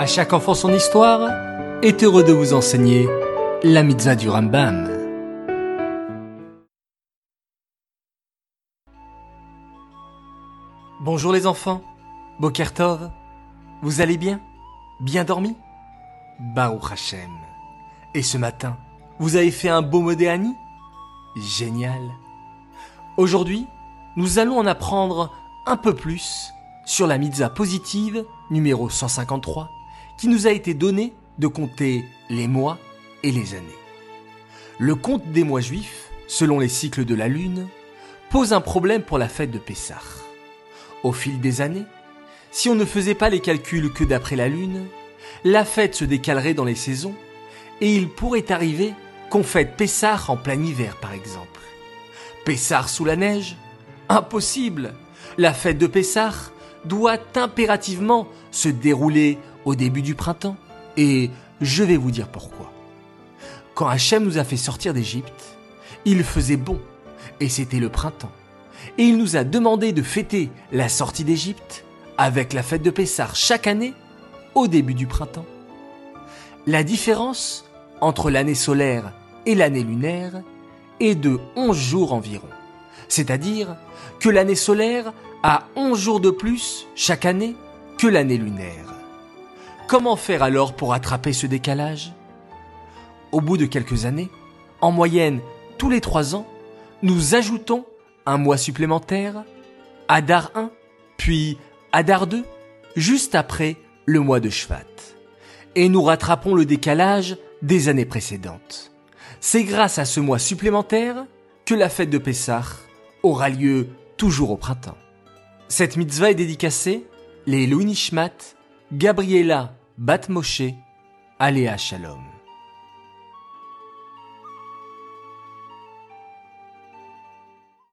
À chaque enfant son histoire est heureux de vous enseigner la mitzvah du Rambam. Bonjour les enfants, Bokertov, vous allez bien? Bien dormi? Baruch Hashem. Et ce matin, vous avez fait un beau modéani Génial. Aujourd'hui, nous allons en apprendre un peu plus sur la mitzvah positive numéro 153 qui nous a été donné de compter les mois et les années. Le compte des mois juifs, selon les cycles de la lune, pose un problème pour la fête de Pessah. Au fil des années, si on ne faisait pas les calculs que d'après la lune, la fête se décalerait dans les saisons et il pourrait arriver qu'on fête Pessah en plein hiver par exemple. Pessah sous la neige? Impossible La fête de Pessah doit impérativement se dérouler au début du printemps. Et je vais vous dire pourquoi. Quand Hachem nous a fait sortir d'Égypte, il faisait bon, et c'était le printemps. Et il nous a demandé de fêter la sortie d'Égypte avec la fête de Pessah chaque année au début du printemps. La différence entre l'année solaire et l'année lunaire est de 11 jours environ. C'est-à-dire que l'année solaire a 11 jours de plus chaque année que l'année lunaire. Comment faire alors pour attraper ce décalage? Au bout de quelques années, en moyenne tous les trois ans, nous ajoutons un mois supplémentaire, Adar 1, puis Adar 2, juste après le mois de Shvat. Et nous rattrapons le décalage des années précédentes. C'est grâce à ce mois supplémentaire que la fête de Pessah aura lieu toujours au printemps. Cette mitzvah est dédicacée les Louis Nishmat, Gabriela Batmoshe, Aléa Shalom.